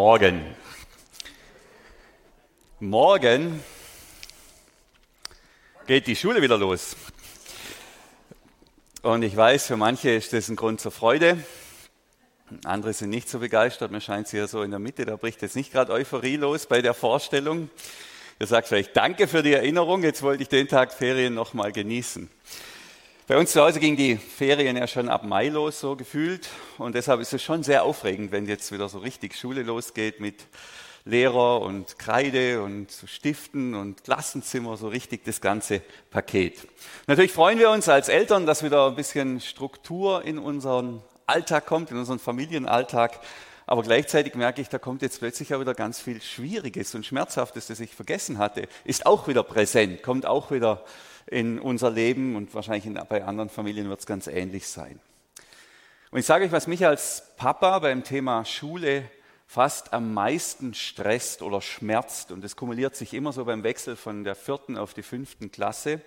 Morgen. Morgen geht die Schule wieder los. Und ich weiß, für manche ist das ein Grund zur Freude. Andere sind nicht so begeistert. Mir scheint es hier so in der Mitte, da bricht jetzt nicht gerade Euphorie los bei der Vorstellung. Ihr sagt vielleicht Danke für die Erinnerung, jetzt wollte ich den Tag Ferien nochmal genießen. Bei uns zu Hause ging die Ferien ja schon ab Mai los, so gefühlt. Und deshalb ist es schon sehr aufregend, wenn jetzt wieder so richtig Schule losgeht mit Lehrer und Kreide und Stiften und Klassenzimmer, so richtig das ganze Paket. Natürlich freuen wir uns als Eltern, dass wieder ein bisschen Struktur in unseren Alltag kommt, in unseren Familienalltag. Aber gleichzeitig merke ich, da kommt jetzt plötzlich auch wieder ganz viel Schwieriges und Schmerzhaftes, das ich vergessen hatte, ist auch wieder präsent, kommt auch wieder in unser Leben und wahrscheinlich in, bei anderen Familien wird es ganz ähnlich sein. Und ich sage euch, was mich als Papa beim Thema Schule fast am meisten stresst oder schmerzt, und das kumuliert sich immer so beim Wechsel von der vierten auf die fünften Klasse,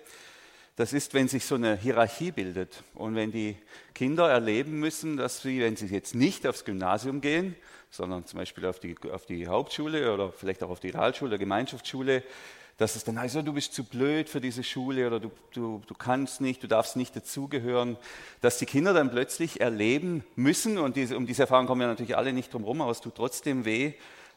das ist, wenn sich so eine Hierarchie bildet und wenn die Kinder erleben müssen, dass sie, wenn sie jetzt nicht aufs Gymnasium gehen, sondern zum Beispiel auf die, auf die Hauptschule oder vielleicht auch auf die Realschule, Gemeinschaftsschule, dass es dann heißt, du bist zu blöd für diese Schule oder du, du, du kannst nicht, du darfst nicht dazugehören, dass die Kinder dann plötzlich erleben müssen, und diese, um diese Erfahrung kommen wir natürlich alle nicht drum herum, aber es tut trotzdem weh,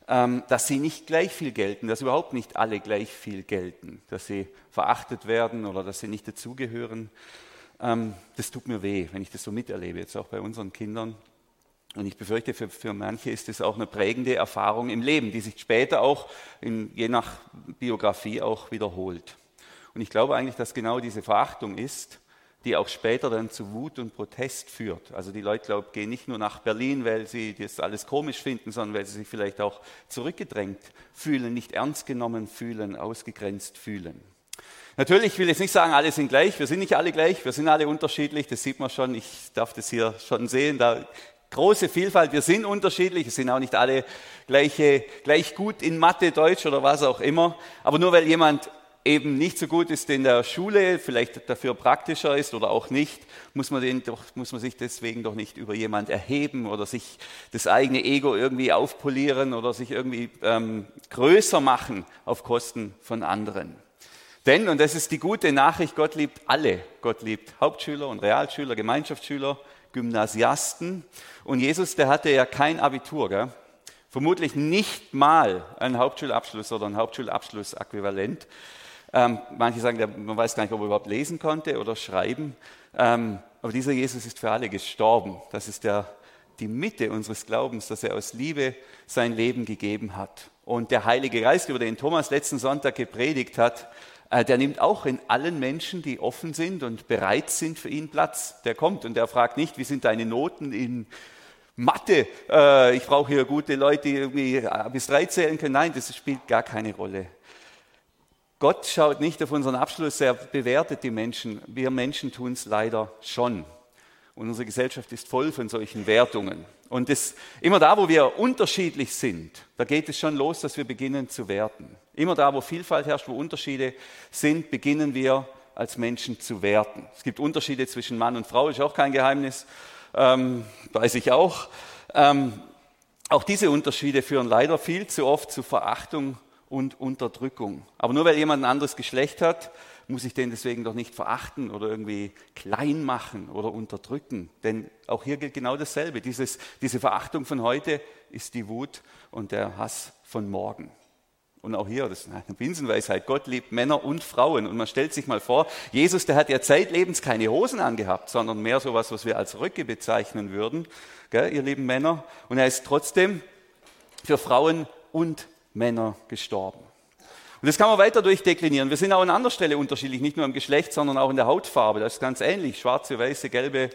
ähm, dass sie nicht gleich viel gelten, dass überhaupt nicht alle gleich viel gelten, dass sie verachtet werden oder dass sie nicht dazugehören. Ähm, das tut mir weh, wenn ich das so miterlebe, jetzt auch bei unseren Kindern. Und ich befürchte, für, für manche ist es auch eine prägende Erfahrung im Leben, die sich später auch in, je nach Biografie auch wiederholt. Und ich glaube eigentlich, dass genau diese Verachtung ist, die auch später dann zu Wut und Protest führt. Also die Leute, glaube gehen nicht nur nach Berlin, weil sie das alles komisch finden, sondern weil sie sich vielleicht auch zurückgedrängt fühlen, nicht ernst genommen fühlen, ausgegrenzt fühlen. Natürlich will ich jetzt nicht sagen, alle sind gleich. Wir sind nicht alle gleich. Wir sind alle unterschiedlich. Das sieht man schon. Ich darf das hier schon sehen. Da große Vielfalt. Wir sind unterschiedlich, es sind auch nicht alle gleiche, gleich gut in Mathe, Deutsch oder was auch immer. Aber nur weil jemand eben nicht so gut ist in der Schule, vielleicht dafür praktischer ist oder auch nicht, muss man, doch, muss man sich deswegen doch nicht über jemand erheben oder sich das eigene Ego irgendwie aufpolieren oder sich irgendwie ähm, größer machen auf Kosten von anderen. Denn, und das ist die gute Nachricht, Gott liebt alle. Gott liebt Hauptschüler und Realschüler, Gemeinschaftsschüler, Gymnasiasten. Und Jesus, der hatte ja kein Abitur, gell? vermutlich nicht mal einen Hauptschulabschluss oder ein Hauptschulabschluss-Äquivalent. Ähm, manche sagen, der, man weiß gar nicht, ob er überhaupt lesen konnte oder schreiben. Ähm, aber dieser Jesus ist für alle gestorben. Das ist der, die Mitte unseres Glaubens, dass er aus Liebe sein Leben gegeben hat. Und der Heilige Geist, über den Thomas letzten Sonntag gepredigt hat, der nimmt auch in allen Menschen, die offen sind und bereit sind für ihn Platz. Der kommt und der fragt nicht, wie sind deine Noten in Mathe? Äh, ich brauche hier gute Leute, die irgendwie äh, bis drei zählen können. Nein, das spielt gar keine Rolle. Gott schaut nicht auf unseren Abschluss, er bewertet die Menschen. Wir Menschen tun es leider schon. Und unsere Gesellschaft ist voll von solchen Wertungen. Und das, immer da, wo wir unterschiedlich sind, da geht es schon los, dass wir beginnen zu werten. Immer da, wo Vielfalt herrscht, wo Unterschiede sind, beginnen wir als Menschen zu werten. Es gibt Unterschiede zwischen Mann und Frau, ist auch kein Geheimnis, ähm, weiß ich auch. Ähm, auch diese Unterschiede führen leider viel zu oft zu Verachtung und Unterdrückung. Aber nur weil jemand ein anderes Geschlecht hat, muss ich den deswegen doch nicht verachten oder irgendwie klein machen oder unterdrücken. Denn auch hier gilt genau dasselbe. Dieses, diese Verachtung von heute ist die Wut und der Hass von morgen. Und auch hier, das ist eine Binsenweisheit, Gott liebt Männer und Frauen. Und man stellt sich mal vor, Jesus, der hat ja zeitlebens keine Hosen angehabt, sondern mehr so etwas, was wir als Röcke bezeichnen würden, gell, ihr lieben Männer. Und er ist trotzdem für Frauen und Männer gestorben. Und das kann man weiter durchdeklinieren. Wir sind auch an anderer Stelle unterschiedlich, nicht nur im Geschlecht, sondern auch in der Hautfarbe. Das ist ganz ähnlich. Schwarze, weiße, gelbe,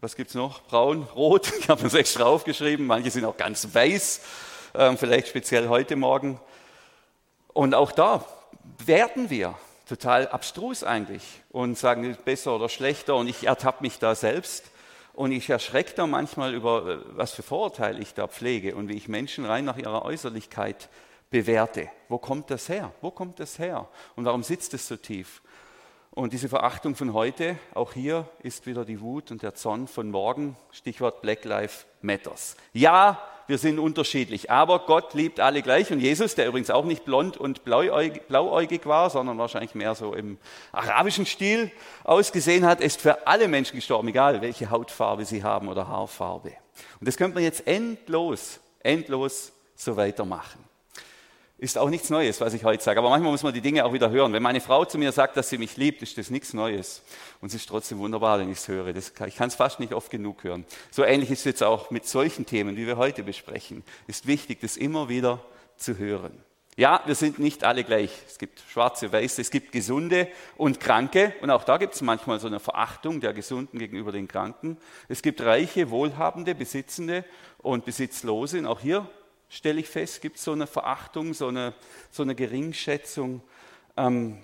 was gibt es noch? Braun, rot. Ich habe das extra aufgeschrieben. Manche sind auch ganz weiß, ähm, vielleicht speziell heute Morgen. Und auch da werden wir total abstrus eigentlich und sagen, besser oder schlechter. Und ich ertappe mich da selbst. Und ich erschrecke da manchmal über, äh, was für Vorurteile ich da pflege und wie ich Menschen rein nach ihrer Äußerlichkeit bewerte. Wo kommt das her? Wo kommt das her? Und warum sitzt es so tief? Und diese Verachtung von heute, auch hier ist wieder die Wut und der Zorn von morgen, Stichwort Black Lives Matters. Ja, wir sind unterschiedlich, aber Gott liebt alle gleich. Und Jesus, der übrigens auch nicht blond und blauäugig, war, sondern wahrscheinlich mehr so im arabischen Stil ausgesehen hat, ist für alle Menschen gestorben, egal welche Hautfarbe sie haben oder Haarfarbe. Und das könnte man jetzt endlos, endlos so weitermachen. Ist auch nichts Neues, was ich heute sage. Aber manchmal muss man die Dinge auch wieder hören. Wenn meine Frau zu mir sagt, dass sie mich liebt, ist das nichts Neues. Und es ist trotzdem wunderbar, wenn ich es höre. Das ich kann es fast nicht oft genug hören. So ähnlich ist es jetzt auch mit solchen Themen, die wir heute besprechen. Ist wichtig, das immer wieder zu hören. Ja, wir sind nicht alle gleich. Es gibt schwarze, weiße, es gibt gesunde und Kranke. Und auch da gibt es manchmal so eine Verachtung der Gesunden gegenüber den Kranken. Es gibt reiche, wohlhabende, besitzende und besitzlose. Und auch hier stelle ich fest, gibt es so eine Verachtung, so eine, so eine Geringschätzung. Ähm,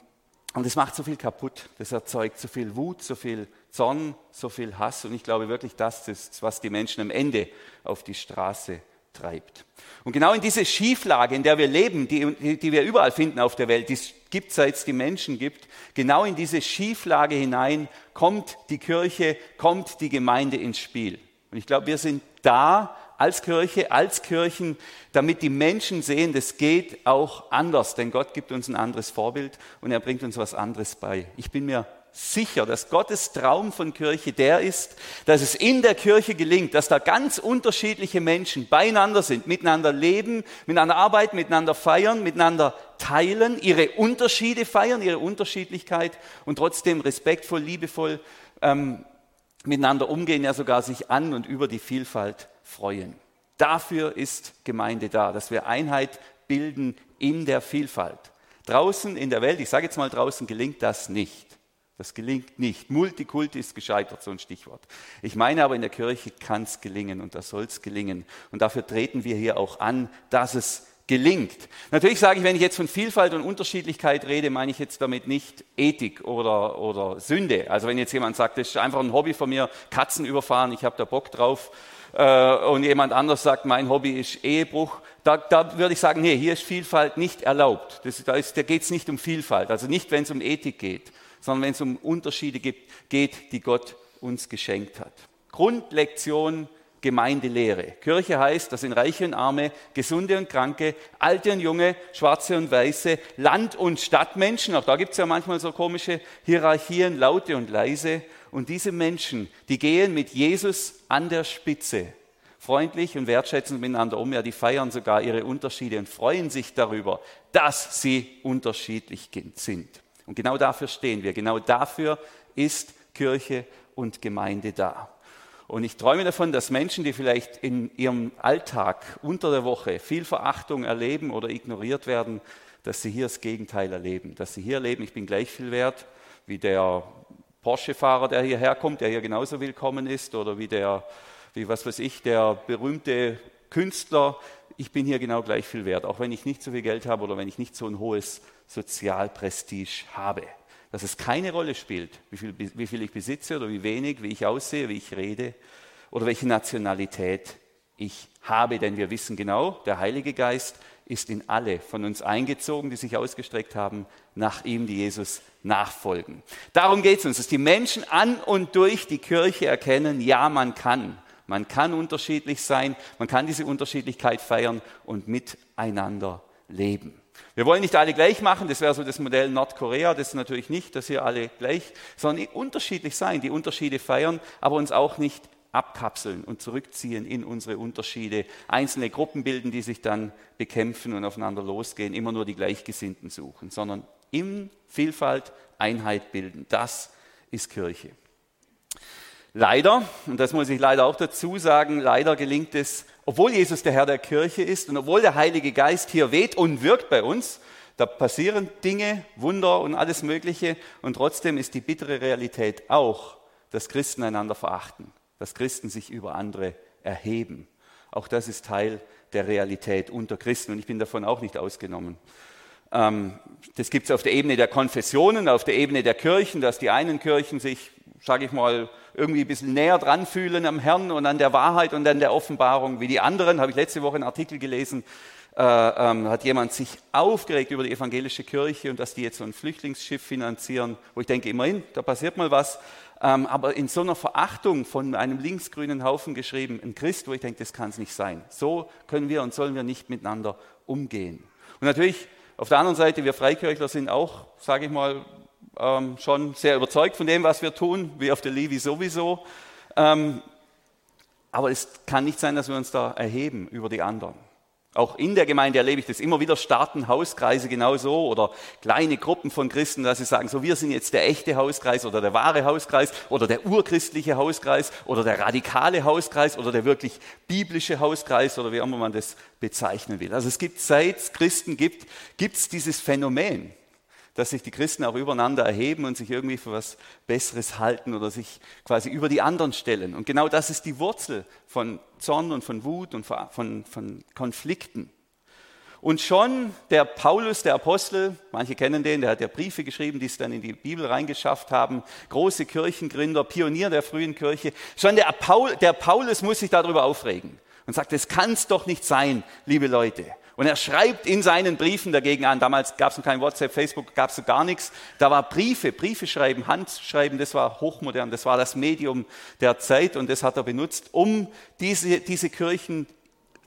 und das macht so viel kaputt. Das erzeugt so viel Wut, so viel Zorn, so viel Hass. Und ich glaube wirklich, das ist, was die Menschen am Ende auf die Straße treibt. Und genau in diese Schieflage, in der wir leben, die, die wir überall finden auf der Welt, die es gibt, seit es die Menschen gibt, genau in diese Schieflage hinein kommt die Kirche, kommt die Gemeinde ins Spiel. Und ich glaube, wir sind da als Kirche, als Kirchen, damit die Menschen sehen, das geht auch anders, denn Gott gibt uns ein anderes Vorbild und er bringt uns was anderes bei. Ich bin mir sicher, dass Gottes Traum von Kirche der ist, dass es in der Kirche gelingt, dass da ganz unterschiedliche Menschen beieinander sind, miteinander leben, miteinander arbeiten, miteinander feiern, miteinander teilen, ihre Unterschiede feiern, ihre Unterschiedlichkeit und trotzdem respektvoll, liebevoll ähm, miteinander umgehen, ja sogar sich an und über die Vielfalt freuen. Dafür ist Gemeinde da, dass wir Einheit bilden in der Vielfalt. Draußen in der Welt, ich sage jetzt mal draußen, gelingt das nicht. Das gelingt nicht. Multikulti ist gescheitert, so ein Stichwort. Ich meine aber, in der Kirche kann es gelingen und das soll es gelingen. Und dafür treten wir hier auch an, dass es gelingt. Natürlich sage ich, wenn ich jetzt von Vielfalt und Unterschiedlichkeit rede, meine ich jetzt damit nicht Ethik oder, oder Sünde. Also wenn jetzt jemand sagt, das ist einfach ein Hobby von mir, Katzen überfahren, ich habe da Bock drauf, äh, und jemand anders sagt, mein Hobby ist Ehebruch, da, da würde ich sagen, nee, hier ist Vielfalt nicht erlaubt. Das, da, da geht es nicht um Vielfalt, also nicht, wenn es um Ethik geht, sondern wenn es um Unterschiede gibt, geht, die Gott uns geschenkt hat. Grundlektion Gemeindelehre. Kirche heißt, das sind Reiche und Arme, Gesunde und Kranke, Alte und Junge, Schwarze und Weiße, Land- und Stadtmenschen. Auch da gibt es ja manchmal so komische Hierarchien, laute und leise. Und diese Menschen, die gehen mit Jesus an der Spitze freundlich und wertschätzend miteinander um. Ja, die feiern sogar ihre Unterschiede und freuen sich darüber, dass sie unterschiedlich sind. Und genau dafür stehen wir. Genau dafür ist Kirche und Gemeinde da. Und ich träume davon, dass Menschen, die vielleicht in ihrem Alltag unter der Woche viel Verachtung erleben oder ignoriert werden, dass sie hier das Gegenteil erleben. Dass sie hier leben, ich bin gleich viel wert wie der Porsche-Fahrer, der hierher kommt, der hier genauso willkommen ist, oder wie der, wie was weiß ich, der berühmte Künstler. Ich bin hier genau gleich viel wert, auch wenn ich nicht so viel Geld habe oder wenn ich nicht so ein hohes Sozialprestige habe dass es keine Rolle spielt, wie viel, wie viel ich besitze oder wie wenig, wie ich aussehe, wie ich rede oder welche Nationalität ich habe. Denn wir wissen genau, der Heilige Geist ist in alle von uns eingezogen, die sich ausgestreckt haben, nach ihm, die Jesus nachfolgen. Darum geht es uns, dass die Menschen an und durch die Kirche erkennen, ja, man kann. Man kann unterschiedlich sein, man kann diese Unterschiedlichkeit feiern und miteinander leben. Wir wollen nicht alle gleich machen, das wäre so das Modell Nordkorea, das ist natürlich nicht, dass hier alle gleich, sondern unterschiedlich sein, die Unterschiede feiern, aber uns auch nicht abkapseln und zurückziehen in unsere Unterschiede, einzelne Gruppen bilden, die sich dann bekämpfen und aufeinander losgehen, immer nur die Gleichgesinnten suchen, sondern in Vielfalt Einheit bilden. Das ist Kirche. Leider, und das muss ich leider auch dazu sagen, leider gelingt es, obwohl Jesus der Herr der Kirche ist und obwohl der Heilige Geist hier weht und wirkt bei uns, da passieren Dinge, Wunder und alles Mögliche und trotzdem ist die bittere Realität auch, dass Christen einander verachten, dass Christen sich über andere erheben. Auch das ist Teil der Realität unter Christen und ich bin davon auch nicht ausgenommen. Ähm, das gibt es auf der Ebene der Konfessionen, auf der Ebene der Kirchen, dass die einen Kirchen sich sage ich mal, irgendwie ein bisschen näher dran fühlen am Herrn und an der Wahrheit und an der Offenbarung wie die anderen. Habe ich letzte Woche einen Artikel gelesen, äh, ähm, hat jemand sich aufgeregt über die evangelische Kirche und dass die jetzt so ein Flüchtlingsschiff finanzieren, wo ich denke, immerhin, da passiert mal was. Ähm, aber in so einer Verachtung von einem linksgrünen Haufen geschrieben, ein Christ, wo ich denke, das kann es nicht sein. So können wir und sollen wir nicht miteinander umgehen. Und natürlich auf der anderen Seite, wir Freikirchler sind auch, sage ich mal, ähm, schon sehr überzeugt von dem, was wir tun, wie auf der Levi sowieso. Ähm, aber es kann nicht sein, dass wir uns da erheben über die anderen. Auch in der Gemeinde erlebe ich das immer wieder, starten Hauskreise genauso oder kleine Gruppen von Christen, dass sie sagen, so wir sind jetzt der echte Hauskreis oder der wahre Hauskreis oder der urchristliche Hauskreis oder der radikale Hauskreis oder der wirklich biblische Hauskreis oder wie immer man das bezeichnen will. Also es gibt, seit es Christen gibt, gibt es dieses Phänomen dass sich die Christen auch übereinander erheben und sich irgendwie für was Besseres halten oder sich quasi über die anderen stellen. Und genau das ist die Wurzel von Zorn und von Wut und von, von Konflikten. Und schon der Paulus, der Apostel, manche kennen den, der hat ja Briefe geschrieben, die es dann in die Bibel reingeschafft haben, große Kirchengründer, Pionier der frühen Kirche. Schon der, Paul, der Paulus muss sich darüber aufregen und sagt, es kann es doch nicht sein, liebe Leute. Und er schreibt in seinen Briefen dagegen an, damals gab es noch kein WhatsApp, Facebook, gab es gar nichts, da war Briefe, Briefe schreiben, Handschreiben, das war hochmodern, das war das Medium der Zeit und das hat er benutzt, um diese, diese Kirchen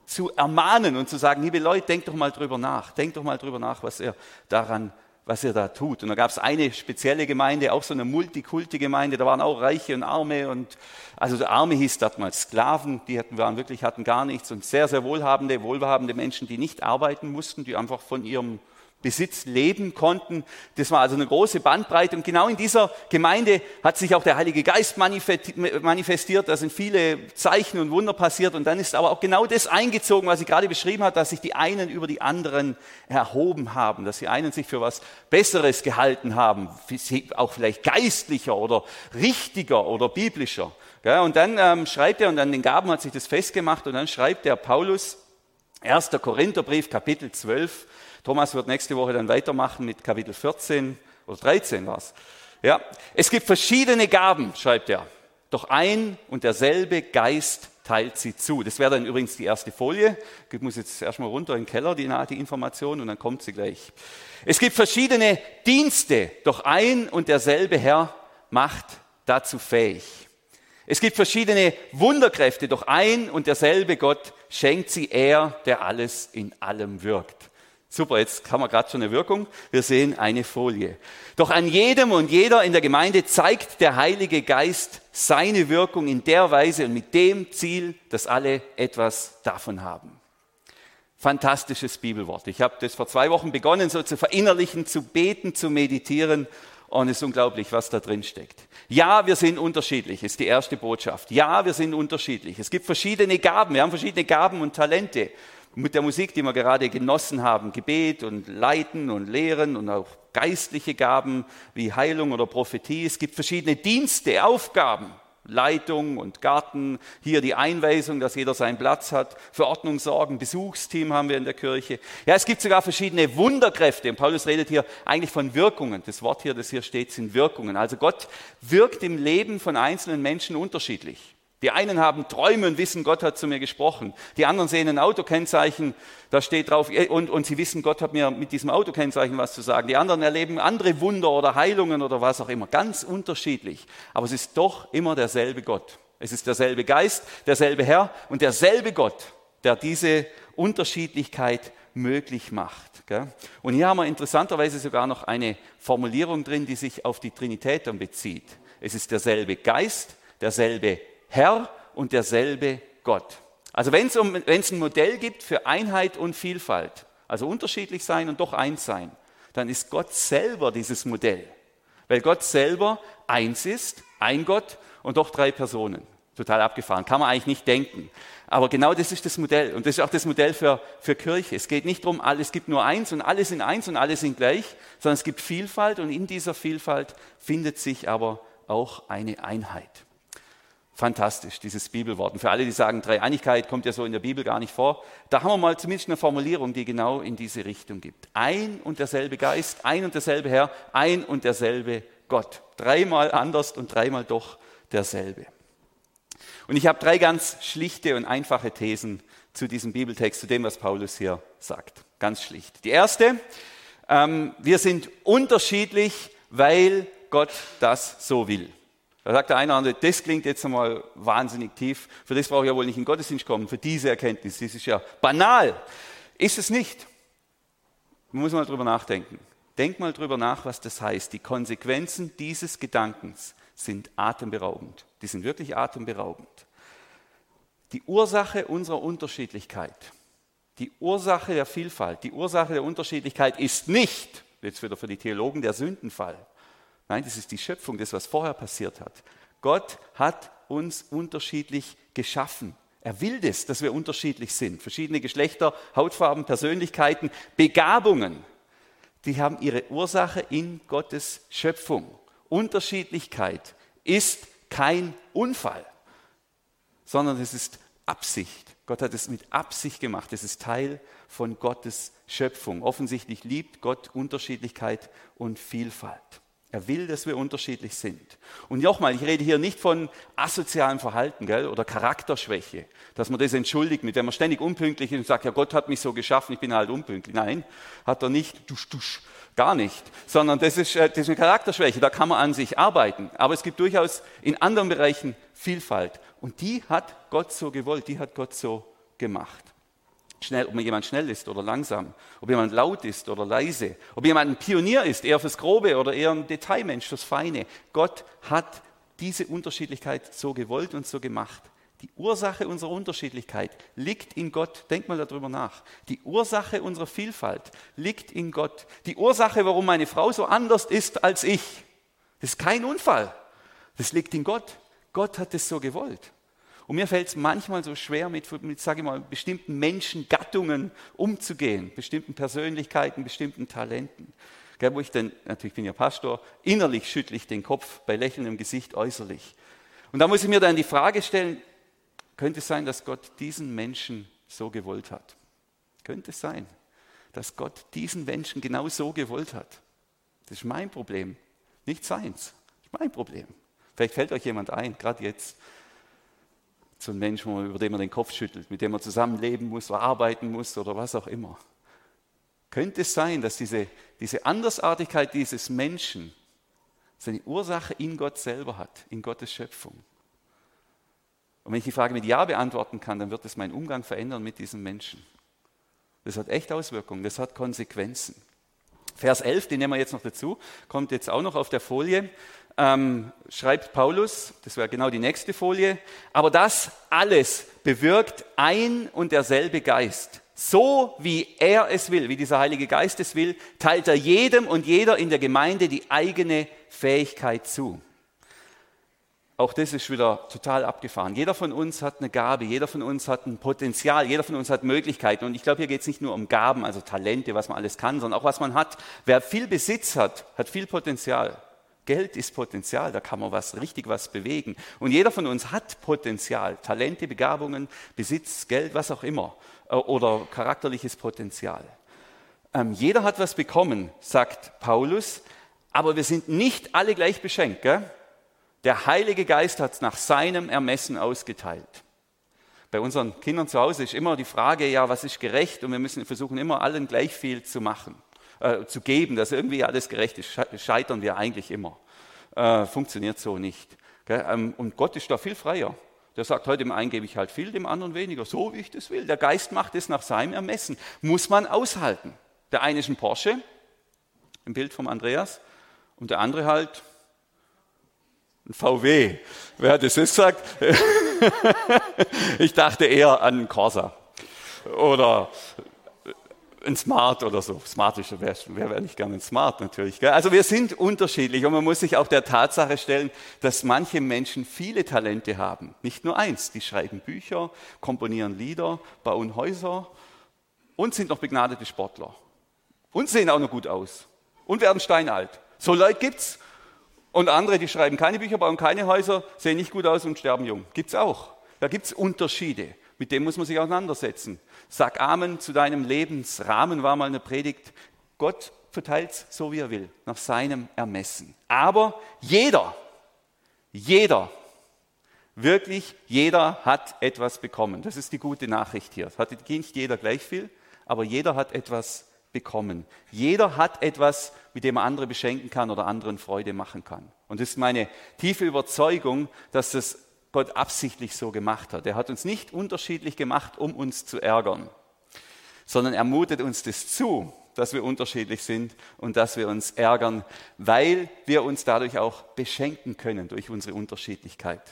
zu ermahnen und zu sagen, liebe Leute, denkt doch mal drüber nach, denkt doch mal drüber nach, was ihr daran was er da tut. Und da gab es eine spezielle Gemeinde, auch so eine Multikulti-Gemeinde, da waren auch Reiche und Arme und also der Arme hieß damals Sklaven, die hatten, waren wirklich, hatten gar nichts und sehr, sehr wohlhabende, wohlhabende Menschen, die nicht arbeiten mussten, die einfach von ihrem Besitz leben konnten. Das war also eine große Bandbreite. Und genau in dieser Gemeinde hat sich auch der Heilige Geist manifestiert. Da sind viele Zeichen und Wunder passiert. Und dann ist aber auch genau das eingezogen, was ich gerade beschrieben habe, dass sich die einen über die anderen erhoben haben, dass die einen sich für was Besseres gehalten haben, auch vielleicht geistlicher oder richtiger oder biblischer. Und dann ähm, schreibt er, und an den Gaben hat sich das festgemacht, und dann schreibt der Paulus, 1. Korintherbrief, Kapitel 12, Thomas wird nächste Woche dann weitermachen mit Kapitel 14 oder 13 was. Ja, es gibt verschiedene Gaben, schreibt er. Doch ein und derselbe Geist teilt sie zu. Das wäre dann übrigens die erste Folie. Ich muss jetzt erstmal runter in den Keller, die, die Information, und dann kommt sie gleich. Es gibt verschiedene Dienste, doch ein und derselbe Herr macht dazu fähig. Es gibt verschiedene Wunderkräfte, doch ein und derselbe Gott schenkt sie er, der alles in allem wirkt. Super, jetzt haben wir gerade schon eine Wirkung. Wir sehen eine Folie. Doch an jedem und jeder in der Gemeinde zeigt der Heilige Geist seine Wirkung in der Weise und mit dem Ziel, dass alle etwas davon haben. Fantastisches Bibelwort. Ich habe das vor zwei Wochen begonnen, so zu verinnerlichen, zu beten, zu meditieren. Und es ist unglaublich, was da drin steckt. Ja, wir sind unterschiedlich, ist die erste Botschaft. Ja, wir sind unterschiedlich. Es gibt verschiedene Gaben. Wir haben verschiedene Gaben und Talente mit der Musik, die wir gerade genossen haben, Gebet und Leiten und Lehren und auch geistliche Gaben wie Heilung oder Prophetie. Es gibt verschiedene Dienste, Aufgaben, Leitung und Garten, hier die Einweisung, dass jeder seinen Platz hat, für Ordnung sorgen, Besuchsteam haben wir in der Kirche. Ja, es gibt sogar verschiedene Wunderkräfte und Paulus redet hier eigentlich von Wirkungen. Das Wort hier, das hier steht, sind Wirkungen. Also Gott wirkt im Leben von einzelnen Menschen unterschiedlich. Die einen haben Träume und wissen, Gott hat zu mir gesprochen. Die anderen sehen ein Autokennzeichen, da steht drauf, und, und sie wissen, Gott hat mir mit diesem Autokennzeichen was zu sagen. Die anderen erleben andere Wunder oder Heilungen oder was auch immer. Ganz unterschiedlich. Aber es ist doch immer derselbe Gott. Es ist derselbe Geist, derselbe Herr und derselbe Gott, der diese Unterschiedlichkeit möglich macht. Und hier haben wir interessanterweise sogar noch eine Formulierung drin, die sich auf die Trinität dann bezieht. Es ist derselbe Geist, derselbe Herr und derselbe Gott. Also wenn es um, ein Modell gibt für Einheit und Vielfalt, also unterschiedlich sein und doch eins sein, dann ist Gott selber dieses Modell. Weil Gott selber eins ist, ein Gott und doch drei Personen. Total abgefahren, kann man eigentlich nicht denken. Aber genau das ist das Modell. Und das ist auch das Modell für, für Kirche. Es geht nicht darum, es gibt nur eins und alle sind eins und alle sind gleich, sondern es gibt Vielfalt und in dieser Vielfalt findet sich aber auch eine Einheit. Fantastisch, dieses Bibelwort. Und für alle, die sagen, Dreieinigkeit kommt ja so in der Bibel gar nicht vor, da haben wir mal zumindest eine Formulierung, die genau in diese Richtung gibt. Ein und derselbe Geist, ein und derselbe Herr, ein und derselbe Gott. Dreimal anders und dreimal doch derselbe. Und ich habe drei ganz schlichte und einfache Thesen zu diesem Bibeltext, zu dem, was Paulus hier sagt. Ganz schlicht. Die erste, ähm, wir sind unterschiedlich, weil Gott das so will. Da sagt der eine oder andere, das klingt jetzt einmal wahnsinnig tief. Für das brauche ich ja wohl nicht in Gottesdienst kommen, für diese Erkenntnis. Das ist ja banal. Ist es nicht. Man muss mal drüber nachdenken. Denk mal drüber nach, was das heißt. Die Konsequenzen dieses Gedankens sind atemberaubend. Die sind wirklich atemberaubend. Die Ursache unserer Unterschiedlichkeit, die Ursache der Vielfalt, die Ursache der Unterschiedlichkeit ist nicht, jetzt wieder für die Theologen, der Sündenfall. Nein, das ist die Schöpfung, das, was vorher passiert hat. Gott hat uns unterschiedlich geschaffen. Er will das, dass wir unterschiedlich sind. Verschiedene Geschlechter, Hautfarben, Persönlichkeiten, Begabungen, die haben ihre Ursache in Gottes Schöpfung. Unterschiedlichkeit ist kein Unfall, sondern es ist Absicht. Gott hat es mit Absicht gemacht. Es ist Teil von Gottes Schöpfung. Offensichtlich liebt Gott Unterschiedlichkeit und Vielfalt. Er will, dass wir unterschiedlich sind. Und nochmal, ich rede hier nicht von asozialem Verhalten gell, oder Charakterschwäche, dass man das entschuldigt, mit dem man ständig unpünktlich ist und sagt, ja, Gott hat mich so geschaffen, ich bin halt unpünktlich. Nein, hat er nicht, dusch, dusch, gar nicht, sondern das ist, äh, das ist eine Charakterschwäche, da kann man an sich arbeiten. Aber es gibt durchaus in anderen Bereichen Vielfalt. Und die hat Gott so gewollt, die hat Gott so gemacht schnell, ob jemand schnell ist oder langsam, ob jemand laut ist oder leise, ob jemand ein Pionier ist, eher fürs Grobe oder eher ein Detailmensch fürs Feine. Gott hat diese Unterschiedlichkeit so gewollt und so gemacht. Die Ursache unserer Unterschiedlichkeit liegt in Gott. Denk mal darüber nach. Die Ursache unserer Vielfalt liegt in Gott. Die Ursache, warum meine Frau so anders ist als ich, das ist kein Unfall. Das liegt in Gott. Gott hat es so gewollt. Und mir fällt es manchmal so schwer, mit, mit sage ich mal, bestimmten Menschengattungen umzugehen, bestimmten Persönlichkeiten, bestimmten Talenten. Gell, wo ich dann, natürlich bin ich ja Pastor, innerlich schüttle ich den Kopf bei lächelndem Gesicht äußerlich. Und da muss ich mir dann die Frage stellen, könnte es sein, dass Gott diesen Menschen so gewollt hat? Könnte es sein, dass Gott diesen Menschen genau so gewollt hat? Das ist mein Problem, nicht seins. Das ist mein Problem. Vielleicht fällt euch jemand ein, gerade jetzt so ein Mensch, über den man den Kopf schüttelt, mit dem man zusammenleben muss oder arbeiten muss oder was auch immer. Könnte es sein, dass diese, diese Andersartigkeit dieses Menschen seine Ursache in Gott selber hat, in Gottes Schöpfung? Und wenn ich die Frage mit Ja beantworten kann, dann wird es meinen Umgang verändern mit diesem Menschen. Das hat echt Auswirkungen, das hat Konsequenzen. Vers 11, den nehmen wir jetzt noch dazu, kommt jetzt auch noch auf der Folie ähm, schreibt Paulus, das wäre genau die nächste Folie, aber das alles bewirkt ein und derselbe Geist. So wie er es will, wie dieser Heilige Geist es will, teilt er jedem und jeder in der Gemeinde die eigene Fähigkeit zu. Auch das ist wieder total abgefahren. Jeder von uns hat eine Gabe, jeder von uns hat ein Potenzial, jeder von uns hat Möglichkeiten. Und ich glaube, hier geht es nicht nur um Gaben, also Talente, was man alles kann, sondern auch was man hat. Wer viel Besitz hat, hat viel Potenzial. Geld ist Potenzial, da kann man was richtig was bewegen. Und jeder von uns hat Potenzial, Talente, Begabungen, Besitz, Geld, was auch immer äh, oder charakterliches Potenzial. Ähm, jeder hat was bekommen, sagt Paulus, aber wir sind nicht alle gleich beschenkt. Gell? Der Heilige Geist hat es nach seinem Ermessen ausgeteilt. Bei unseren Kindern zu Hause ist immer die Frage, ja, was ist gerecht? Und wir müssen versuchen immer allen gleich viel zu machen äh, zu geben, dass irgendwie alles gerecht ist, scheitern wir eigentlich immer. Äh, funktioniert so nicht. Ähm, und Gott ist da viel freier. Der sagt, heute dem einen gebe ich halt viel, dem anderen weniger, so wie ich das will. Der Geist macht es nach seinem Ermessen. Muss man aushalten. Der eine ist ein Porsche, im Bild vom Andreas, und der andere halt ein VW. Wer das jetzt gesagt? ich dachte eher an einen Corsa. Oder ein Smart oder so. Smart ist, wer, wer wäre nicht gerne ein Smart natürlich. Gell? Also wir sind unterschiedlich und man muss sich auch der Tatsache stellen, dass manche Menschen viele Talente haben. Nicht nur eins. Die schreiben Bücher, komponieren Lieder, bauen Häuser und sind noch begnadete Sportler. Und sehen auch noch gut aus. Und werden steinalt. So Leute gibt's. Und andere, die schreiben keine Bücher, bauen keine Häuser, sehen nicht gut aus und sterben jung. Gibt's auch. Da gibt's Unterschiede. Mit dem muss man sich auseinandersetzen. Sag Amen zu deinem Lebensrahmen, war mal eine Predigt. Gott verteilt es so, wie er will, nach seinem Ermessen. Aber jeder, jeder, wirklich jeder hat etwas bekommen. Das ist die gute Nachricht hier. Hat nicht jeder gleich viel, aber jeder hat etwas bekommen. Jeder hat etwas, mit dem er andere beschenken kann oder anderen Freude machen kann. Und es ist meine tiefe Überzeugung, dass das Gott absichtlich so gemacht hat. Er hat uns nicht unterschiedlich gemacht, um uns zu ärgern, sondern er mutet uns das zu, dass wir unterschiedlich sind und dass wir uns ärgern, weil wir uns dadurch auch beschenken können durch unsere Unterschiedlichkeit.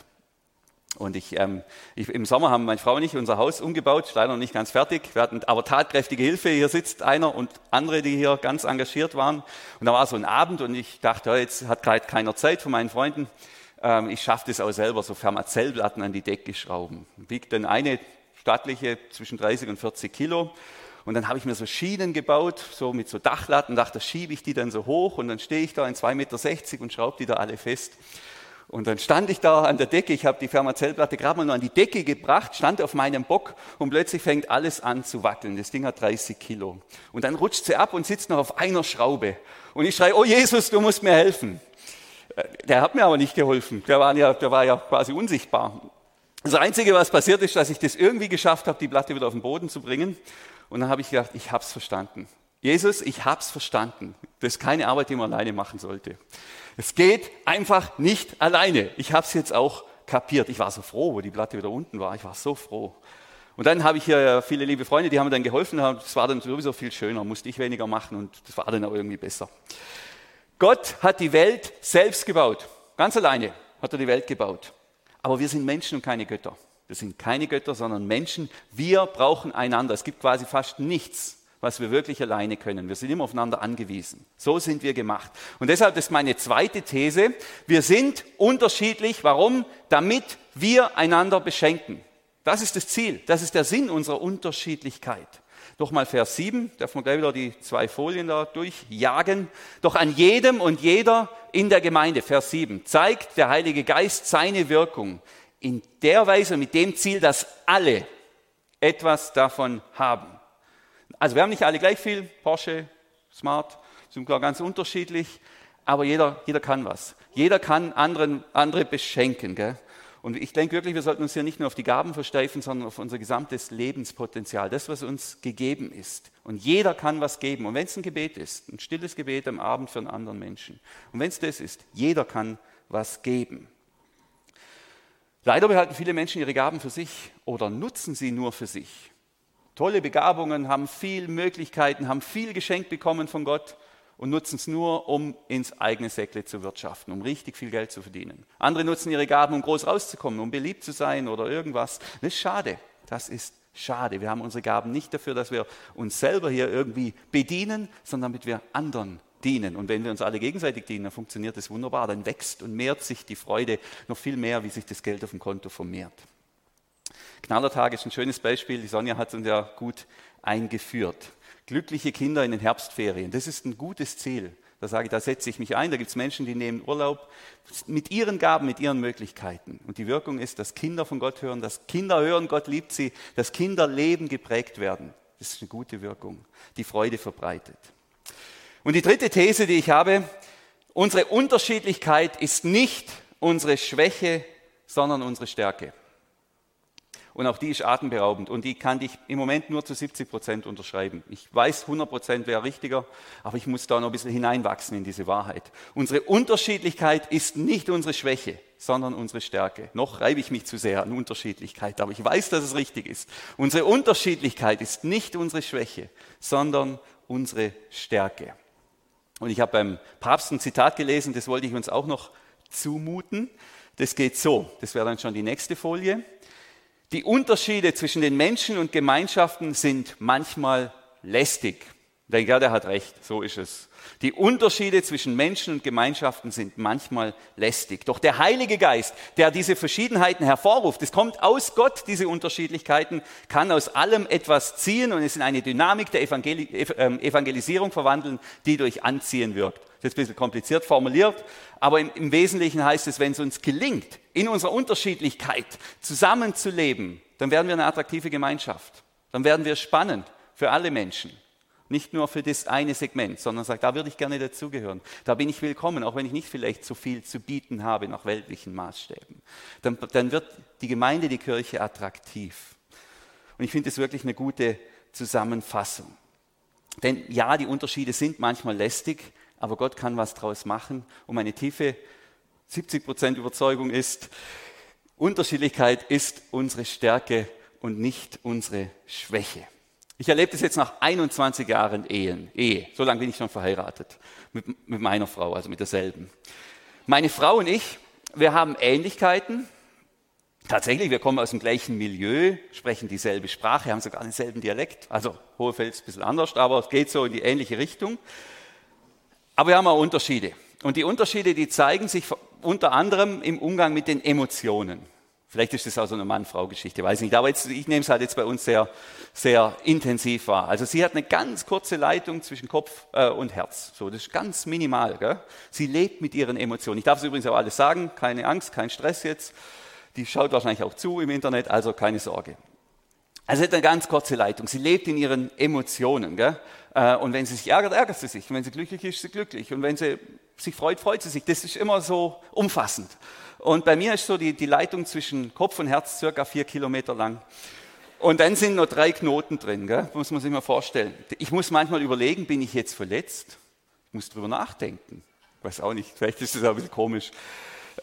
Und ich, ähm, ich, im Sommer haben meine Frau und ich unser Haus umgebaut, leider noch nicht ganz fertig. Wir hatten aber tatkräftige Hilfe. Hier sitzt einer und andere, die hier ganz engagiert waren. Und da war so ein Abend und ich dachte, ja, jetzt hat gerade keiner Zeit von meinen Freunden. Ähm, ich schaffe das auch selber, so Fermazellplatten an die Decke schrauben. Wiegt dann eine stattliche zwischen 30 und 40 Kilo. Und dann habe ich mir so Schienen gebaut, so mit so Dachlatten, dachte, schiebe ich die dann so hoch und dann stehe ich da in 2,60 Meter und schraube die da alle fest. Und dann stand ich da an der Decke, ich habe die Fermazellplatte gerade mal nur an die Decke gebracht, stand auf meinem Bock und plötzlich fängt alles an zu wackeln. Das Ding hat 30 Kilo. Und dann rutscht sie ab und sitzt noch auf einer Schraube. Und ich schreie, oh Jesus, du musst mir helfen. Der hat mir aber nicht geholfen. Der war ja, der war ja quasi unsichtbar. Das Einzige, was passiert ist, dass ich das irgendwie geschafft habe, die Platte wieder auf den Boden zu bringen. Und dann habe ich gedacht, ich habe es verstanden. Jesus, ich habe es verstanden. Das ist keine Arbeit, die man alleine machen sollte. Es geht einfach nicht alleine. Ich habe es jetzt auch kapiert. Ich war so froh, wo die Platte wieder unten war. Ich war so froh. Und dann habe ich hier viele liebe Freunde, die haben mir dann geholfen. Es war dann sowieso viel schöner, musste ich weniger machen und das war dann auch irgendwie besser. Gott hat die Welt selbst gebaut. Ganz alleine hat er die Welt gebaut. Aber wir sind Menschen und keine Götter. Wir sind keine Götter, sondern Menschen. Wir brauchen einander. Es gibt quasi fast nichts, was wir wirklich alleine können. Wir sind immer aufeinander angewiesen. So sind wir gemacht. Und deshalb ist meine zweite These, wir sind unterschiedlich. Warum? Damit wir einander beschenken. Das ist das Ziel, das ist der Sinn unserer Unterschiedlichkeit. Nochmal Vers 7, darf man gleich wieder die zwei Folien da durchjagen. Doch an jedem und jeder in der Gemeinde, Vers 7, zeigt der Heilige Geist seine Wirkung in der Weise, mit dem Ziel, dass alle etwas davon haben. Also wir haben nicht alle gleich viel, Porsche, Smart, sind gar ganz unterschiedlich, aber jeder, jeder kann was. Jeder kann anderen, andere beschenken. Gell? Und ich denke wirklich, wir sollten uns hier nicht nur auf die Gaben versteifen, sondern auf unser gesamtes Lebenspotenzial, das, was uns gegeben ist. Und jeder kann was geben. Und wenn es ein Gebet ist, ein stilles Gebet am Abend für einen anderen Menschen. Und wenn es das ist, jeder kann was geben. Leider behalten viele Menschen ihre Gaben für sich oder nutzen sie nur für sich tolle Begabungen, haben viel Möglichkeiten, haben viel geschenkt bekommen von Gott und nutzen es nur, um ins eigene Säckle zu wirtschaften, um richtig viel Geld zu verdienen. Andere nutzen ihre Gaben, um groß rauszukommen, um beliebt zu sein oder irgendwas. Das ist schade. Das ist schade. Wir haben unsere Gaben nicht dafür, dass wir uns selber hier irgendwie bedienen, sondern damit wir anderen dienen. Und wenn wir uns alle gegenseitig dienen, dann funktioniert das wunderbar. Dann wächst und mehrt sich die Freude noch viel mehr, wie sich das Geld auf dem Konto vermehrt. Knallertag ist ein schönes Beispiel. Die Sonja hat uns ja gut eingeführt. Glückliche Kinder in den Herbstferien, das ist ein gutes Ziel. Da sage ich, da setze ich mich ein. Da gibt es Menschen, die nehmen Urlaub mit ihren Gaben, mit ihren Möglichkeiten. Und die Wirkung ist, dass Kinder von Gott hören, dass Kinder hören, Gott liebt sie, dass Kinderleben geprägt werden. Das ist eine gute Wirkung, die Freude verbreitet. Und die dritte These, die ich habe, unsere Unterschiedlichkeit ist nicht unsere Schwäche, sondern unsere Stärke. Und auch die ist atemberaubend. Und die kann ich im Moment nur zu 70 Prozent unterschreiben. Ich weiß, 100 Prozent wäre richtiger, aber ich muss da noch ein bisschen hineinwachsen in diese Wahrheit. Unsere Unterschiedlichkeit ist nicht unsere Schwäche, sondern unsere Stärke. Noch reibe ich mich zu sehr an Unterschiedlichkeit, aber ich weiß, dass es richtig ist. Unsere Unterschiedlichkeit ist nicht unsere Schwäche, sondern unsere Stärke. Und ich habe beim Papst ein Zitat gelesen, das wollte ich uns auch noch zumuten. Das geht so, das wäre dann schon die nächste Folie. Die Unterschiede zwischen den Menschen und Gemeinschaften sind manchmal lästig. Ich denke, ja, der hat recht, so ist es. Die Unterschiede zwischen Menschen und Gemeinschaften sind manchmal lästig. Doch der Heilige Geist, der diese Verschiedenheiten hervorruft, es kommt aus Gott, diese Unterschiedlichkeiten, kann aus allem etwas ziehen und es in eine Dynamik der ähm, Evangelisierung verwandeln, die durch Anziehen wirkt. Das ist ein bisschen kompliziert formuliert, aber im, im Wesentlichen heißt es, wenn es uns gelingt, in unserer Unterschiedlichkeit zusammenzuleben, dann werden wir eine attraktive Gemeinschaft. Dann werden wir spannend für alle Menschen. Nicht nur für das eine Segment, sondern sagt, da würde ich gerne dazugehören. Da bin ich willkommen, auch wenn ich nicht vielleicht so viel zu bieten habe nach weltlichen Maßstäben. Dann, dann wird die Gemeinde, die Kirche attraktiv. Und ich finde es wirklich eine gute Zusammenfassung. Denn ja, die Unterschiede sind manchmal lästig, aber Gott kann was draus machen. Und meine tiefe 70% Überzeugung ist, Unterschiedlichkeit ist unsere Stärke und nicht unsere Schwäche. Ich erlebe das jetzt nach 21 Jahren Ehen, Ehe. So lange bin ich schon verheiratet mit, mit meiner Frau, also mit derselben. Meine Frau und ich, wir haben Ähnlichkeiten. Tatsächlich, wir kommen aus dem gleichen Milieu, sprechen dieselbe Sprache, haben sogar denselben Dialekt. Also Hohefeld ist ein bisschen anders, aber es geht so in die ähnliche Richtung. Aber wir haben auch Unterschiede. Und die Unterschiede, die zeigen sich unter anderem im Umgang mit den Emotionen. Vielleicht ist das auch so eine Mann-Frau-Geschichte, weiß nicht. Aber jetzt, ich nehme es halt jetzt bei uns sehr, sehr intensiv wahr. Also sie hat eine ganz kurze Leitung zwischen Kopf äh, und Herz. So, das ist ganz minimal. Gell? Sie lebt mit ihren Emotionen. Ich darf es übrigens auch alles sagen. Keine Angst, kein Stress jetzt. Die schaut wahrscheinlich auch zu im Internet, also keine Sorge. Also sie hat eine ganz kurze Leitung. Sie lebt in ihren Emotionen. Gell? Äh, und wenn sie sich ärgert, ärgert sie sich. Und wenn sie glücklich ist, ist sie glücklich. Und wenn sie sich freut, freut sie sich. Das ist immer so umfassend. Und bei mir ist so die, die Leitung zwischen Kopf und Herz circa vier Kilometer lang. Und dann sind noch drei Knoten drin, gell? muss man sich mal vorstellen. Ich muss manchmal überlegen, bin ich jetzt verletzt? Ich muss drüber nachdenken. Ich weiß auch nicht, vielleicht ist das auch ein bisschen komisch.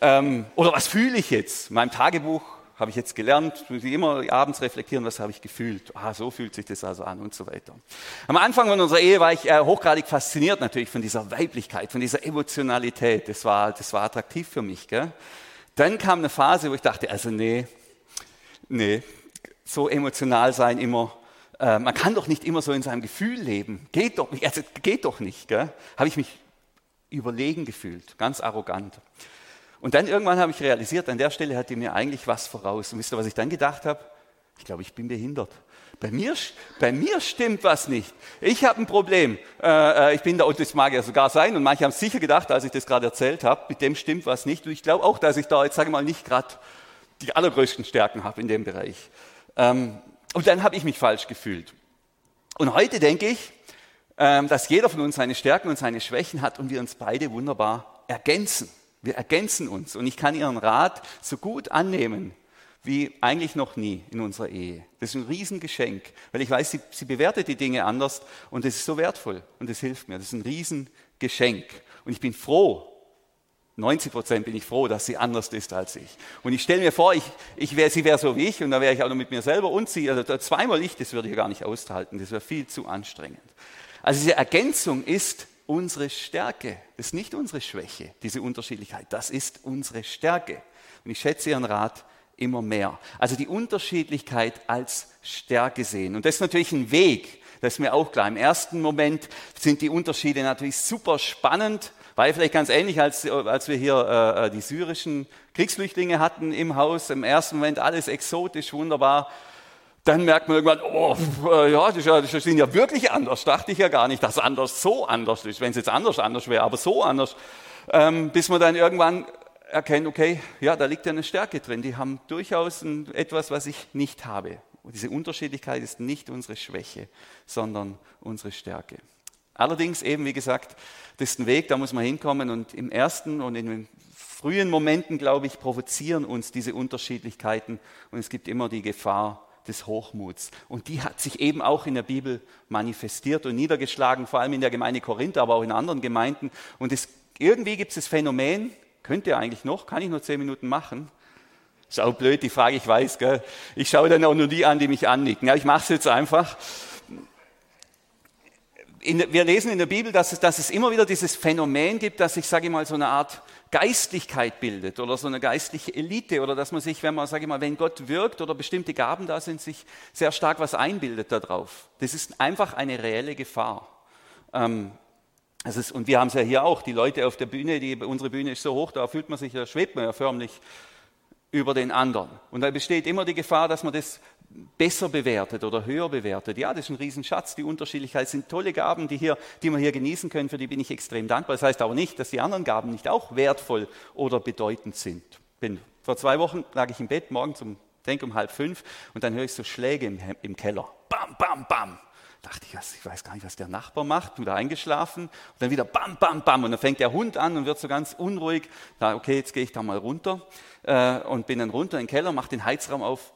Ähm, oder was fühle ich jetzt? In meinem Tagebuch habe ich jetzt gelernt, muss ich immer abends reflektieren, was habe ich gefühlt. Ah, so fühlt sich das also an und so weiter. Am Anfang von unserer Ehe war ich äh, hochgradig fasziniert natürlich von dieser Weiblichkeit, von dieser Emotionalität. Das war, das war attraktiv für mich. Gell? Dann kam eine Phase, wo ich dachte, also nee, nee, so emotional sein immer, äh, man kann doch nicht immer so in seinem Gefühl leben. Geht doch nicht, also geht doch nicht. Habe ich mich überlegen gefühlt, ganz arrogant. Und dann irgendwann habe ich realisiert, an der Stelle hat die mir eigentlich was voraus. Und wisst ihr, was ich dann gedacht habe? Ich glaube, ich bin behindert. Bei mir, bei mir stimmt was nicht. Ich habe ein Problem. Äh, äh, ich bin da, und das mag ja sogar sein, und manche haben sicher gedacht, als ich das gerade erzählt habe, mit dem stimmt was nicht. Und ich glaube auch, dass ich da jetzt, sage ich mal, nicht gerade die allergrößten Stärken habe in dem Bereich. Ähm, und dann habe ich mich falsch gefühlt. Und heute denke ich, ähm, dass jeder von uns seine Stärken und seine Schwächen hat und wir uns beide wunderbar ergänzen. Wir ergänzen uns und ich kann Ihren Rat so gut annehmen wie eigentlich noch nie in unserer Ehe. Das ist ein Riesengeschenk, weil ich weiß, sie, sie bewertet die Dinge anders und das ist so wertvoll und das hilft mir. Das ist ein Riesengeschenk und ich bin froh, 90 Prozent bin ich froh, dass sie anders ist als ich. Und ich stelle mir vor, ich, ich wär, sie wäre so wie ich und da wäre ich auch noch mit mir selber und sie, also zweimal ich, das würde ich gar nicht aushalten, das wäre viel zu anstrengend. Also diese Ergänzung ist unsere Stärke. Das ist nicht unsere Schwäche, diese Unterschiedlichkeit. Das ist unsere Stärke. Und ich schätze Ihren Rat immer mehr. Also die Unterschiedlichkeit als Stärke sehen. Und das ist natürlich ein Weg. Das ist mir auch klar. Im ersten Moment sind die Unterschiede natürlich super spannend. War ja vielleicht ganz ähnlich, als, als wir hier äh, die syrischen Kriegsflüchtlinge hatten im Haus. Im ersten Moment alles exotisch, wunderbar dann merkt man irgendwann, oh, äh, ja, das, sind ja wirklich anders. Dachte ich ja gar nicht, dass anders so anders ist. Wenn es jetzt anders anders wäre, aber so anders. Ähm, bis man dann irgendwann erkennt, okay, ja, da liegt ja eine Stärke drin. Die haben durchaus ein, etwas, was ich nicht habe. Und diese Unterschiedlichkeit ist nicht unsere Schwäche, sondern unsere Stärke. Allerdings eben, wie gesagt, das ist ein Weg, da muss man hinkommen. Und im ersten und in den frühen Momenten, glaube ich, provozieren uns diese Unterschiedlichkeiten. Und es gibt immer die Gefahr, des Hochmuts. Und die hat sich eben auch in der Bibel manifestiert und niedergeschlagen, vor allem in der Gemeinde Korinth, aber auch in anderen Gemeinden. Und es, irgendwie gibt es das Phänomen, könnt ihr eigentlich noch, kann ich nur zehn Minuten machen? Auch blöd, die Frage, ich weiß, gell? Ich schaue dann auch nur die an, die mich annicken. Ja, ich mache es jetzt einfach. In, wir lesen in der Bibel, dass es, dass es immer wieder dieses Phänomen gibt, dass sich, sage ich mal, so eine Art Geistlichkeit bildet oder so eine geistliche Elite oder dass man sich, wenn man, sage ich mal, wenn Gott wirkt oder bestimmte Gaben da sind, sich sehr stark was einbildet darauf. Das ist einfach eine reelle Gefahr. Ähm, ist, und wir haben es ja hier auch, die Leute auf der Bühne, die, unsere Bühne ist so hoch, da fühlt man sich, da schwebt man ja förmlich über den anderen. Und da besteht immer die Gefahr, dass man das besser bewertet oder höher bewertet. Ja, das ist ein Riesenschatz. Die Unterschiedlichkeit sind tolle Gaben, die, hier, die wir hier genießen können. Für die bin ich extrem dankbar. Das heißt aber nicht, dass die anderen Gaben nicht auch wertvoll oder bedeutend sind. Bin, vor zwei Wochen lag ich im Bett, morgens um, denke um halb fünf, und dann höre ich so Schläge im, im Keller. Bam, bam, bam. Dachte ich, ich weiß gar nicht, was der Nachbar macht, wieder eingeschlafen. Und dann wieder bam, bam, bam. Und dann fängt der Hund an und wird so ganz unruhig. Da, okay, jetzt gehe ich da mal runter äh, und bin dann runter in den Keller, mache den Heizraum auf,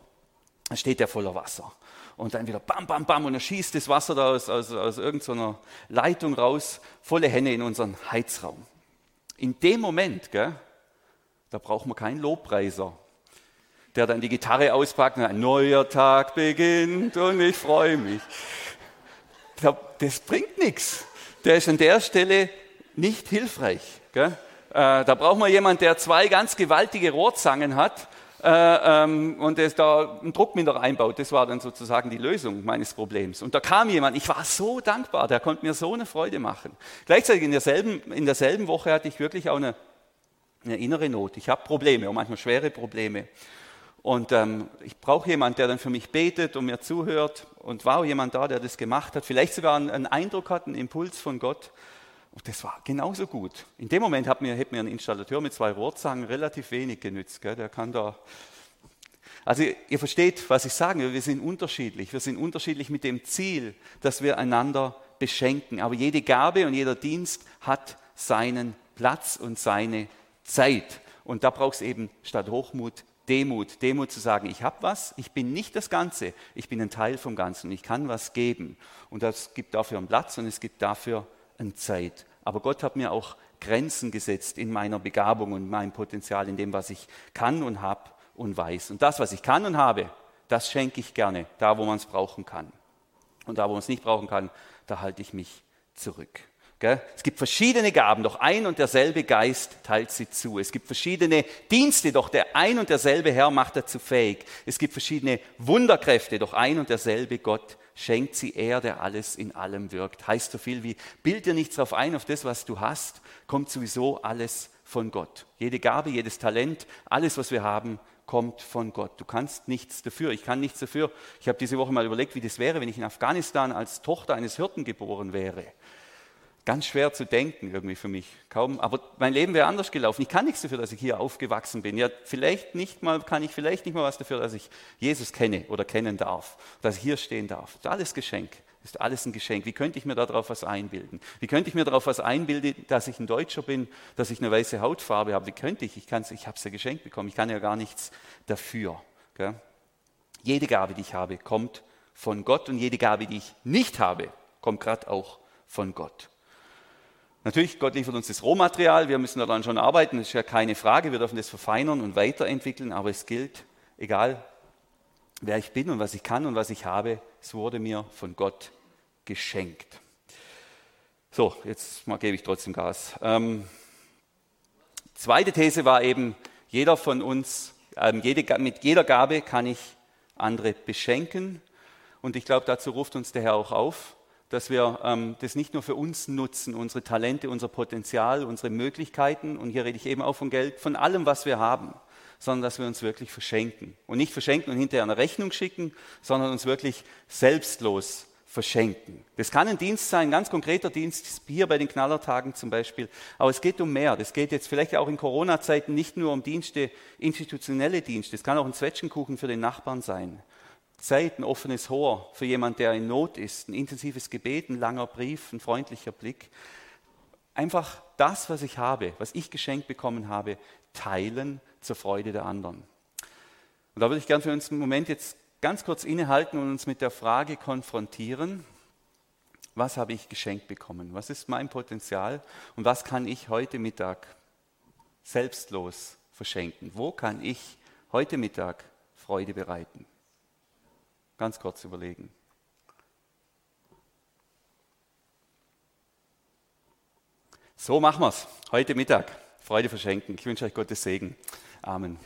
dann steht der voller Wasser. und dann wieder bam, bam, bam und dann schießt das Wasser da aus, aus, aus irgendeiner Leitung raus, volle Hände in unseren Heizraum. In dem Moment, gell, da braucht man keinen Lobpreiser, der dann die Gitarre auspackt und ein neuer Tag beginnt und ich freue mich. Das bringt nichts. Der ist an der Stelle nicht hilfreich. Gell? Äh, da braucht man jemanden, der zwei ganz gewaltige Rohrzangen hat äh, ähm, und das da einen Druckminder einbaut. Das war dann sozusagen die Lösung meines Problems. Und da kam jemand, ich war so dankbar, der konnte mir so eine Freude machen. Gleichzeitig in derselben, in derselben Woche hatte ich wirklich auch eine, eine innere Not. Ich habe Probleme, auch manchmal schwere Probleme. Und ähm, ich brauche jemanden, der dann für mich betet und mir zuhört. Und war auch jemand da, der das gemacht hat. Vielleicht sogar einen, einen Eindruck hat, einen Impuls von Gott. Und das war genauso gut. In dem Moment hat mir, hat mir ein Installateur mit zwei Rohrzangen relativ wenig genützt. Gell? Der kann da. Also ihr versteht, was ich sage. Wir sind unterschiedlich. Wir sind unterschiedlich mit dem Ziel, dass wir einander beschenken. Aber jede Gabe und jeder Dienst hat seinen Platz und seine Zeit. Und da braucht es eben statt Hochmut Demut. Demut zu sagen, ich habe was, ich bin nicht das Ganze, ich bin ein Teil vom Ganzen, ich kann was geben. Und das gibt dafür einen Platz und es gibt dafür eine Zeit. Aber Gott hat mir auch Grenzen gesetzt in meiner Begabung und meinem Potenzial, in dem, was ich kann und habe und weiß. Und das, was ich kann und habe, das schenke ich gerne, da wo man es brauchen kann. Und da wo man es nicht brauchen kann, da halte ich mich zurück. Es gibt verschiedene Gaben, doch ein und derselbe Geist teilt sie zu. Es gibt verschiedene Dienste, doch der ein und derselbe Herr macht dazu fähig. Es gibt verschiedene Wunderkräfte, doch ein und derselbe Gott schenkt sie er, der alles in allem wirkt. Heißt so viel wie, bild dir nichts darauf ein, auf das, was du hast, kommt sowieso alles von Gott. Jede Gabe, jedes Talent, alles, was wir haben, kommt von Gott. Du kannst nichts dafür. Ich kann nichts dafür. Ich habe diese Woche mal überlegt, wie das wäre, wenn ich in Afghanistan als Tochter eines Hirten geboren wäre ganz schwer zu denken irgendwie für mich. Kaum, aber mein Leben wäre anders gelaufen. Ich kann nichts dafür, dass ich hier aufgewachsen bin. Ja, vielleicht nicht mal, kann ich vielleicht nicht mal was dafür, dass ich Jesus kenne oder kennen darf, dass ich hier stehen darf. Das ist alles Geschenk. Das ist alles ein Geschenk. Wie könnte ich mir darauf was einbilden? Wie könnte ich mir darauf was einbilden, dass ich ein Deutscher bin, dass ich eine weiße Hautfarbe habe? Wie könnte ich? Ich, ich habe es ja geschenkt bekommen. Ich kann ja gar nichts dafür. Gell? Jede Gabe, die ich habe, kommt von Gott und jede Gabe, die ich nicht habe, kommt gerade auch von Gott. Natürlich, Gott liefert uns das Rohmaterial, wir müssen daran schon arbeiten, das ist ja keine Frage, wir dürfen das verfeinern und weiterentwickeln, aber es gilt, egal wer ich bin und was ich kann und was ich habe, es wurde mir von Gott geschenkt. So, jetzt mal gebe ich trotzdem Gas. Ähm, zweite These war eben, jeder von uns, ähm, jede, mit jeder Gabe kann ich andere beschenken. Und ich glaube, dazu ruft uns der Herr auch auf dass wir ähm, das nicht nur für uns nutzen, unsere Talente, unser Potenzial, unsere Möglichkeiten, und hier rede ich eben auch von Geld, von allem, was wir haben, sondern dass wir uns wirklich verschenken. Und nicht verschenken und hinterher eine Rechnung schicken, sondern uns wirklich selbstlos verschenken. Das kann ein Dienst sein, ein ganz konkreter Dienst, hier bei den Knallertagen zum Beispiel. Aber es geht um mehr. Das geht jetzt vielleicht auch in Corona-Zeiten nicht nur um Dienste, institutionelle Dienste. Es kann auch ein Zwetschgenkuchen für den Nachbarn sein. Zeit, ein offenes Ohr für jemanden, der in Not ist, ein intensives Gebet, ein langer Brief, ein freundlicher Blick. Einfach das, was ich habe, was ich geschenkt bekommen habe, teilen zur Freude der anderen. Und da würde ich gerne für uns einen Moment jetzt ganz kurz innehalten und uns mit der Frage konfrontieren, was habe ich geschenkt bekommen? Was ist mein Potenzial? Und was kann ich heute Mittag selbstlos verschenken? Wo kann ich heute Mittag Freude bereiten? Ganz kurz überlegen. So machen wir es. Heute Mittag. Freude verschenken. Ich wünsche euch Gottes Segen. Amen.